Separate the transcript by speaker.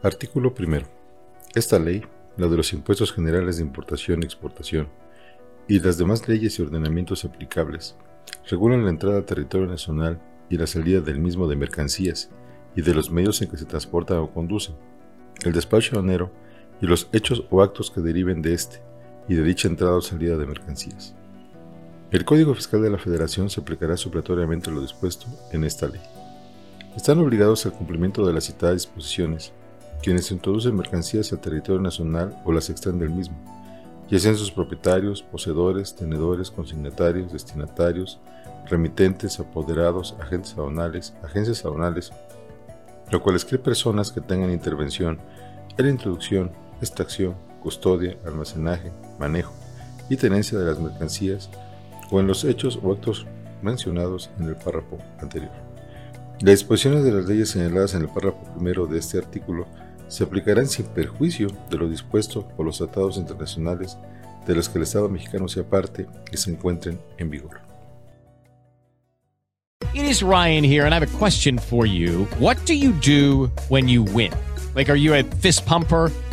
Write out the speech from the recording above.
Speaker 1: Artículo primero. Esta ley, la de los impuestos generales de importación y exportación, y las demás leyes y ordenamientos aplicables, regulan la entrada a territorio nacional y la salida del mismo de mercancías y de los medios en que se transportan o conducen, el despacho aduanero y los hechos o actos que deriven de este y de dicha entrada o salida de mercancías. El Código Fiscal de la Federación se aplicará supletoriamente lo dispuesto en esta ley. Están obligados al cumplimiento de las citadas disposiciones quienes introducen mercancías al territorio nacional o las extraen del mismo, ya sean sus propietarios, poseedores, tenedores, consignatarios, destinatarios, remitentes, apoderados, agentes aduanales, agencias aduanales, lo cual escribe personas que tengan intervención en la introducción, extracción, custodia, almacenaje, manejo y tenencia de las mercancías o en los hechos o actos mencionados en el párrafo anterior. Las disposiciones de las leyes señaladas en el párrafo primero de este artículo se aplicarán sin perjuicio de lo dispuesto por los tratados internacionales de los que el Estado mexicano sea parte y se encuentren en vigor.
Speaker 2: It is Ryan here and I have a question for you. What do you do when you win? Like are you a fist pumper?